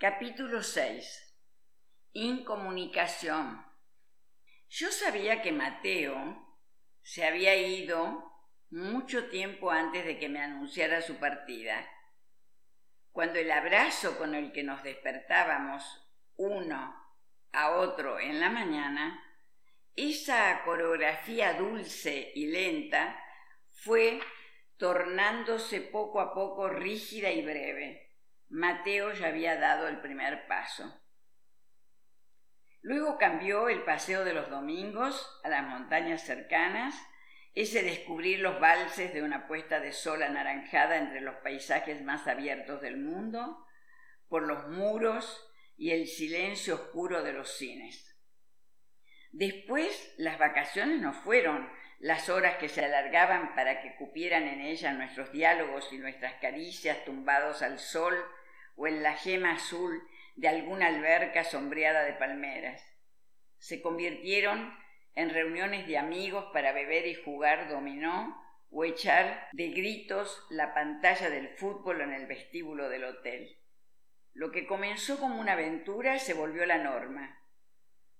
Capítulo 6. Incomunicación. Yo sabía que Mateo se había ido mucho tiempo antes de que me anunciara su partida. Cuando el abrazo con el que nos despertábamos uno a otro en la mañana, esa coreografía dulce y lenta fue tornándose poco a poco rígida y breve. Mateo ya había dado el primer paso. Luego cambió el paseo de los domingos a las montañas cercanas, ese descubrir los valses de una puesta de sol anaranjada entre los paisajes más abiertos del mundo, por los muros y el silencio oscuro de los cines. Después las vacaciones no fueron las horas que se alargaban para que cupieran en ellas nuestros diálogos y nuestras caricias tumbados al sol o en la gema azul de alguna alberca sombreada de palmeras. Se convirtieron en reuniones de amigos para beber y jugar dominó o echar de gritos la pantalla del fútbol en el vestíbulo del hotel. Lo que comenzó como una aventura se volvió la norma.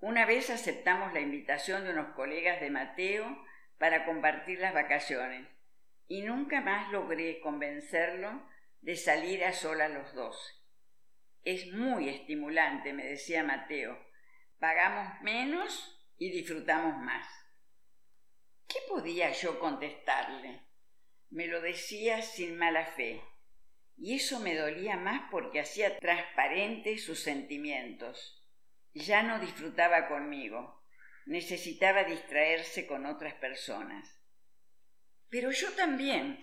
Una vez aceptamos la invitación de unos colegas de Mateo para compartir las vacaciones y nunca más logré convencerlo de salir a solas los dos. Es muy estimulante, me decía Mateo. Pagamos menos y disfrutamos más. ¿Qué podía yo contestarle? Me lo decía sin mala fe, y eso me dolía más porque hacía transparentes sus sentimientos. Ya no disfrutaba conmigo, necesitaba distraerse con otras personas. Pero yo también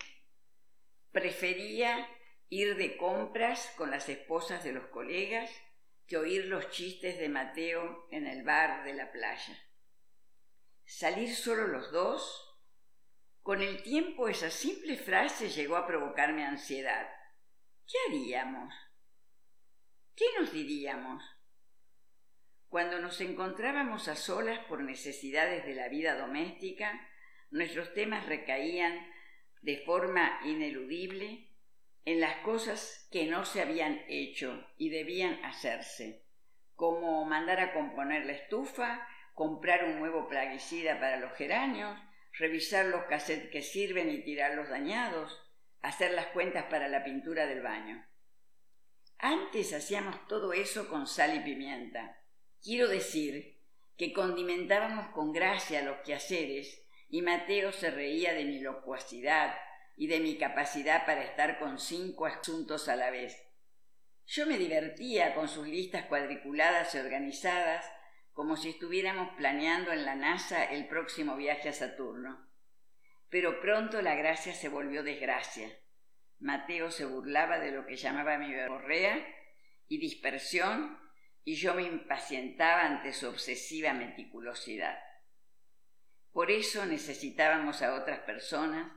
prefería ir de compras con las esposas de los colegas que oír los chistes de Mateo en el bar de la playa. Salir solo los dos. Con el tiempo esa simple frase llegó a provocarme ansiedad. ¿Qué haríamos? ¿Qué nos diríamos? Cuando nos encontrábamos a solas por necesidades de la vida doméstica, nuestros temas recaían de forma ineludible en las cosas que no se habían hecho y debían hacerse, como mandar a componer la estufa, comprar un nuevo plaguicida para los geranios, revisar los cassettes que sirven y tirar los dañados, hacer las cuentas para la pintura del baño. Antes hacíamos todo eso con sal y pimienta. Quiero decir que condimentábamos con gracia los quehaceres y Mateo se reía de mi locuacidad, y de mi capacidad para estar con cinco asuntos a la vez. Yo me divertía con sus listas cuadriculadas y organizadas, como si estuviéramos planeando en la NASA el próximo viaje a Saturno. Pero pronto la gracia se volvió desgracia. Mateo se burlaba de lo que llamaba mi verborrea y dispersión, y yo me impacientaba ante su obsesiva meticulosidad. Por eso necesitábamos a otras personas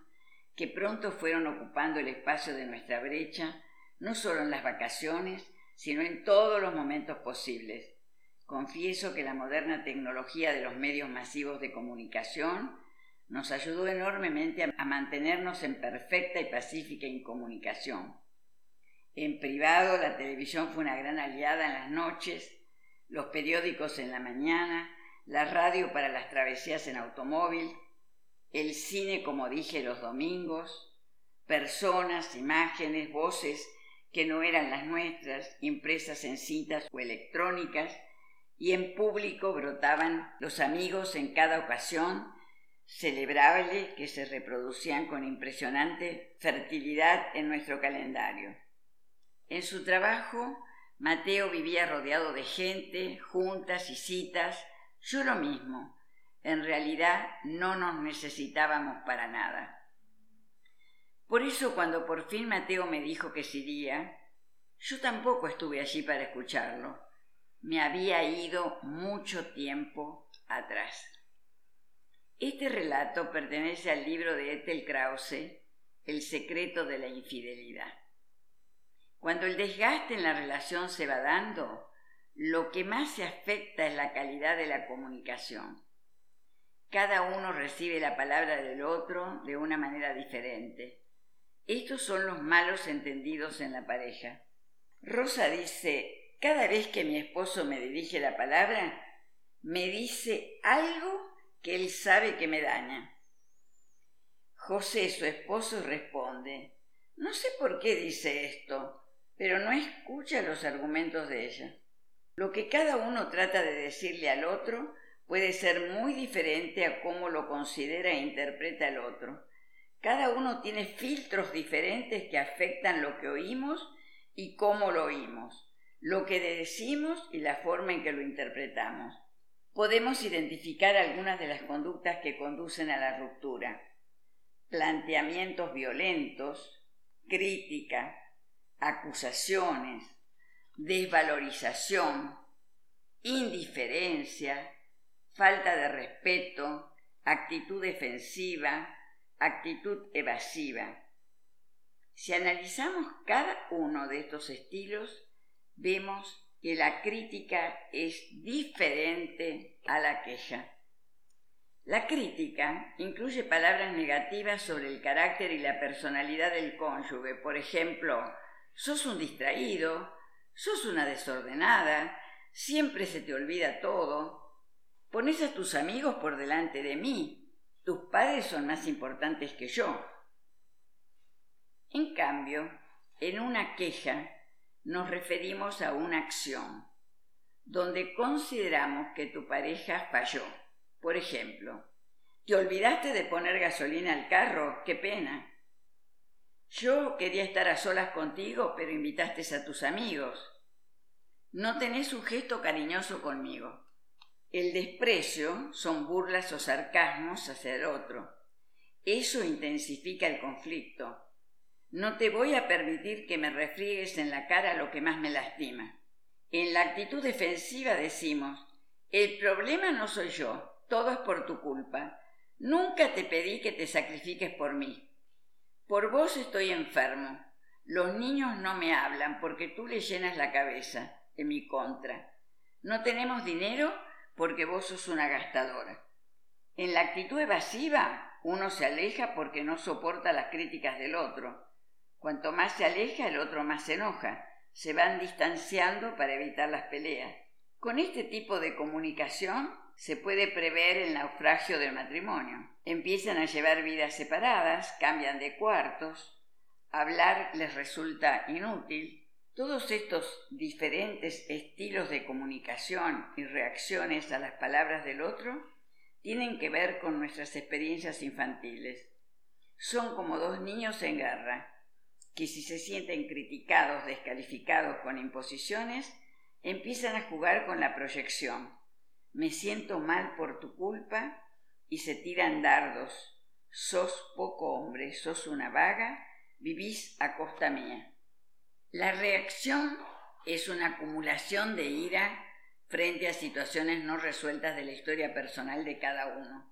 que pronto fueron ocupando el espacio de nuestra brecha, no solo en las vacaciones, sino en todos los momentos posibles. Confieso que la moderna tecnología de los medios masivos de comunicación nos ayudó enormemente a mantenernos en perfecta y pacífica incomunicación. En privado, la televisión fue una gran aliada en las noches, los periódicos en la mañana, la radio para las travesías en automóvil, el cine, como dije, los domingos, personas, imágenes, voces que no eran las nuestras, impresas en cintas o electrónicas, y en público brotaban los amigos en cada ocasión celebrable que se reproducían con impresionante fertilidad en nuestro calendario. En su trabajo, Mateo vivía rodeado de gente, juntas y citas, yo lo mismo, en realidad no nos necesitábamos para nada. Por eso cuando por fin Mateo me dijo que se iría, yo tampoco estuve allí para escucharlo. Me había ido mucho tiempo atrás. Este relato pertenece al libro de Ethel Krause, El secreto de la infidelidad. Cuando el desgaste en la relación se va dando, lo que más se afecta es la calidad de la comunicación. Cada uno recibe la palabra del otro de una manera diferente. Estos son los malos entendidos en la pareja. Rosa dice, Cada vez que mi esposo me dirige la palabra, me dice algo que él sabe que me daña. José, su esposo, responde, no sé por qué dice esto, pero no escucha los argumentos de ella. Lo que cada uno trata de decirle al otro puede ser muy diferente a cómo lo considera e interpreta el otro. Cada uno tiene filtros diferentes que afectan lo que oímos y cómo lo oímos lo que decimos y la forma en que lo interpretamos. Podemos identificar algunas de las conductas que conducen a la ruptura. Planteamientos violentos, crítica, acusaciones, desvalorización, indiferencia, falta de respeto, actitud defensiva, actitud evasiva. Si analizamos cada uno de estos estilos, vemos que la crítica es diferente a la queja. La crítica incluye palabras negativas sobre el carácter y la personalidad del cónyuge. Por ejemplo, sos un distraído, sos una desordenada, siempre se te olvida todo, pones a tus amigos por delante de mí, tus padres son más importantes que yo. En cambio, en una queja nos referimos a una acción donde consideramos que tu pareja falló. Por ejemplo, ¿te olvidaste de poner gasolina al carro? ¡Qué pena! Yo quería estar a solas contigo, pero invitaste a tus amigos. No tenés un gesto cariñoso conmigo. El desprecio son burlas o sarcasmos hacia el otro. Eso intensifica el conflicto no te voy a permitir que me refriegues en la cara lo que más me lastima. En la actitud defensiva decimos, el problema no soy yo, todo es por tu culpa. Nunca te pedí que te sacrifiques por mí. Por vos estoy enfermo. Los niños no me hablan porque tú le llenas la cabeza, en mi contra. No tenemos dinero porque vos sos una gastadora. En la actitud evasiva, uno se aleja porque no soporta las críticas del otro. Cuanto más se aleja, el otro más se enoja. Se van distanciando para evitar las peleas. Con este tipo de comunicación se puede prever el naufragio del matrimonio. Empiezan a llevar vidas separadas, cambian de cuartos, hablar les resulta inútil. Todos estos diferentes estilos de comunicación y reacciones a las palabras del otro tienen que ver con nuestras experiencias infantiles. Son como dos niños en guerra que si se sienten criticados, descalificados con imposiciones, empiezan a jugar con la proyección. Me siento mal por tu culpa y se tiran dardos. Sos poco hombre, sos una vaga, vivís a costa mía. La reacción es una acumulación de ira frente a situaciones no resueltas de la historia personal de cada uno.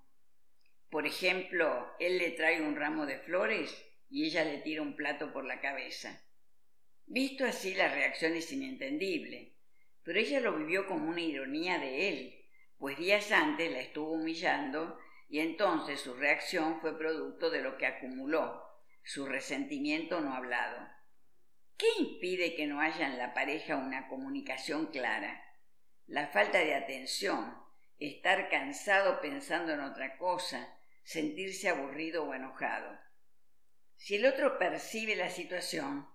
Por ejemplo, él le trae un ramo de flores y ella le tira un plato por la cabeza. Visto así, la reacción es inentendible, pero ella lo vivió como una ironía de él, pues días antes la estuvo humillando y entonces su reacción fue producto de lo que acumuló, su resentimiento no hablado. ¿Qué impide que no haya en la pareja una comunicación clara? La falta de atención, estar cansado pensando en otra cosa, sentirse aburrido o enojado. Si el otro percibe la situación,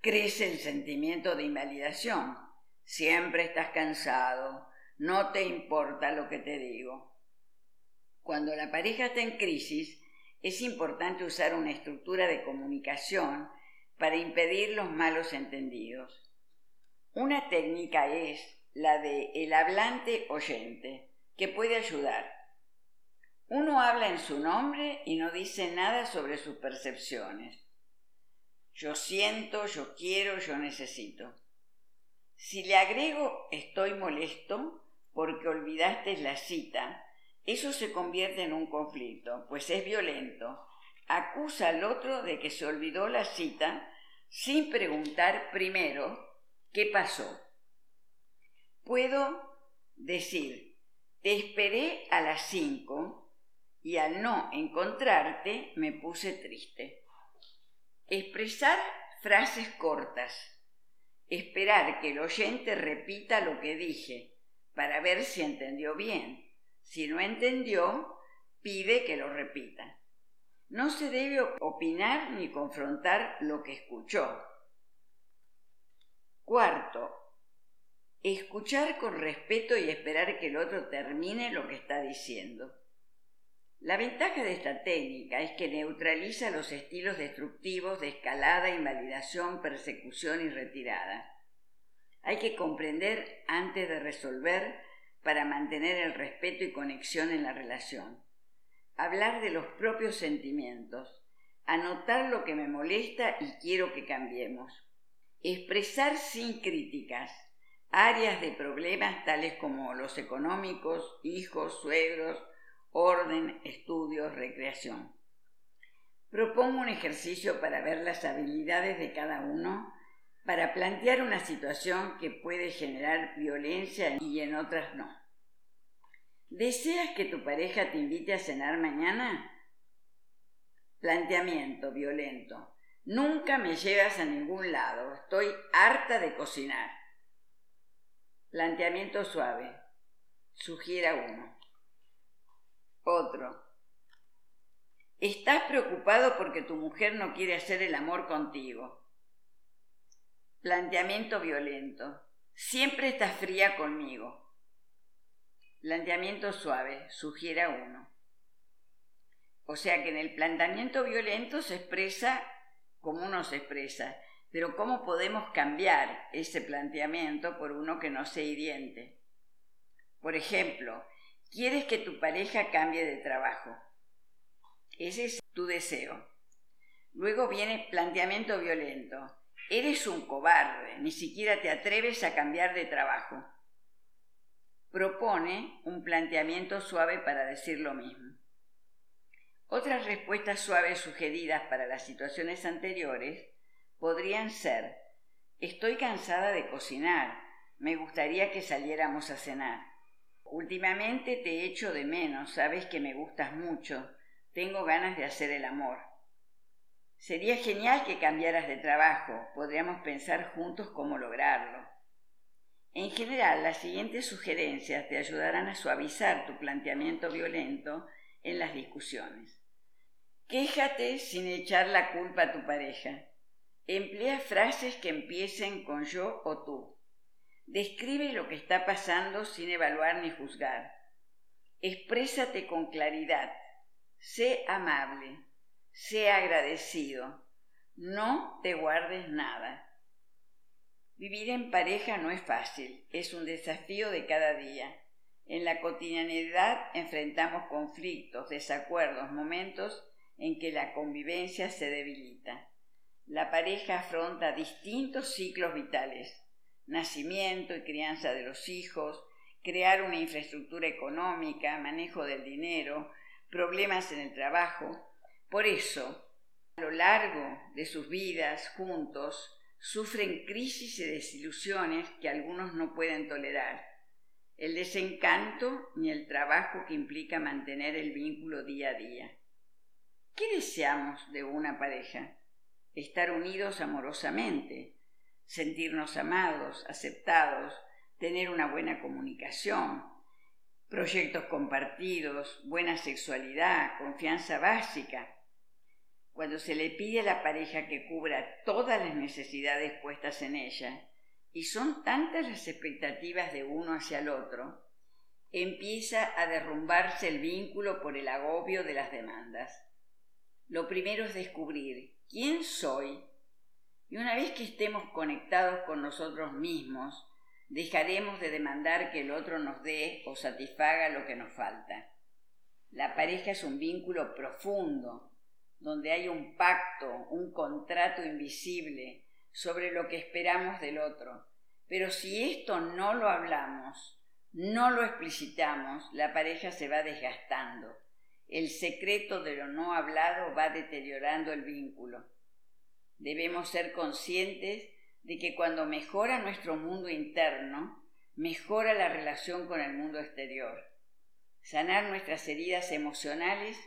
crece el sentimiento de invalidación. Siempre estás cansado, no te importa lo que te digo. Cuando la pareja está en crisis, es importante usar una estructura de comunicación para impedir los malos entendidos. Una técnica es la de el hablante oyente, que puede ayudar. Uno habla en su nombre y no dice nada sobre sus percepciones. Yo siento, yo quiero, yo necesito. Si le agrego estoy molesto porque olvidaste la cita, eso se convierte en un conflicto, pues es violento. Acusa al otro de que se olvidó la cita sin preguntar primero qué pasó. Puedo decir, te esperé a las cinco y al no encontrarte me puse triste. Expresar frases cortas. esperar que el oyente repita lo que dije para ver si entendió bien. Si no entendió, pide que lo repita. No se debe opinar ni confrontar lo que escuchó. Cuarto, escuchar con respeto y esperar que el otro termine lo que está diciendo. La ventaja de esta técnica es que neutraliza los estilos destructivos de escalada, invalidación, persecución y retirada. Hay que comprender antes de resolver para mantener el respeto y conexión en la relación. Hablar de los propios sentimientos, anotar lo que me molesta y quiero que cambiemos. Expresar sin críticas áreas de problemas tales como los económicos, hijos, suegros, orden, estudios, recreación. Propongo un ejercicio para ver las habilidades de cada uno para plantear una situación que puede generar violencia y en otras no. ¿Deseas que tu pareja te invite a cenar mañana? Planteamiento violento. Nunca me llevas a ningún lado. Estoy harta de cocinar. Planteamiento suave. Sugiera uno. Otro. Estás preocupado porque tu mujer no quiere hacer el amor contigo. Planteamiento violento. Siempre estás fría conmigo. Planteamiento suave. Sugiera uno. O sea que en el planteamiento violento se expresa como uno se expresa, pero ¿cómo podemos cambiar ese planteamiento por uno que no sea hiriente? Por ejemplo, Quieres que tu pareja cambie de trabajo. Ese es tu deseo. Luego viene planteamiento violento. Eres un cobarde, ni siquiera te atreves a cambiar de trabajo. Propone un planteamiento suave para decir lo mismo. Otras respuestas suaves sugeridas para las situaciones anteriores podrían ser, estoy cansada de cocinar, me gustaría que saliéramos a cenar. Últimamente te echo de menos, sabes que me gustas mucho, tengo ganas de hacer el amor. Sería genial que cambiaras de trabajo, podríamos pensar juntos cómo lograrlo. En general, las siguientes sugerencias te ayudarán a suavizar tu planteamiento violento en las discusiones. Quéjate sin echar la culpa a tu pareja. Emplea frases que empiecen con yo o tú. Describe lo que está pasando sin evaluar ni juzgar. Exprésate con claridad. Sé amable. Sé agradecido. No te guardes nada. Vivir en pareja no es fácil, es un desafío de cada día. En la cotidianidad enfrentamos conflictos, desacuerdos, momentos en que la convivencia se debilita. La pareja afronta distintos ciclos vitales nacimiento y crianza de los hijos, crear una infraestructura económica, manejo del dinero, problemas en el trabajo. Por eso, a lo largo de sus vidas juntos, sufren crisis y desilusiones que algunos no pueden tolerar. El desencanto ni el trabajo que implica mantener el vínculo día a día. ¿Qué deseamos de una pareja? Estar unidos amorosamente, sentirnos amados, aceptados, tener una buena comunicación, proyectos compartidos, buena sexualidad, confianza básica. Cuando se le pide a la pareja que cubra todas las necesidades puestas en ella, y son tantas las expectativas de uno hacia el otro, empieza a derrumbarse el vínculo por el agobio de las demandas. Lo primero es descubrir quién soy y una vez que estemos conectados con nosotros mismos, dejaremos de demandar que el otro nos dé o satisfaga lo que nos falta. La pareja es un vínculo profundo, donde hay un pacto, un contrato invisible sobre lo que esperamos del otro. Pero si esto no lo hablamos, no lo explicitamos, la pareja se va desgastando. El secreto de lo no hablado va deteriorando el vínculo. Debemos ser conscientes de que cuando mejora nuestro mundo interno, mejora la relación con el mundo exterior. Sanar nuestras heridas emocionales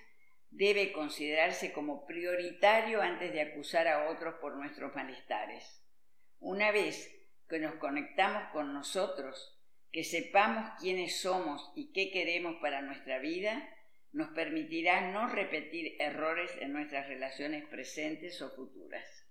debe considerarse como prioritario antes de acusar a otros por nuestros malestares. Una vez que nos conectamos con nosotros, que sepamos quiénes somos y qué queremos para nuestra vida, nos permitirá no repetir errores en nuestras relaciones presentes o futuras.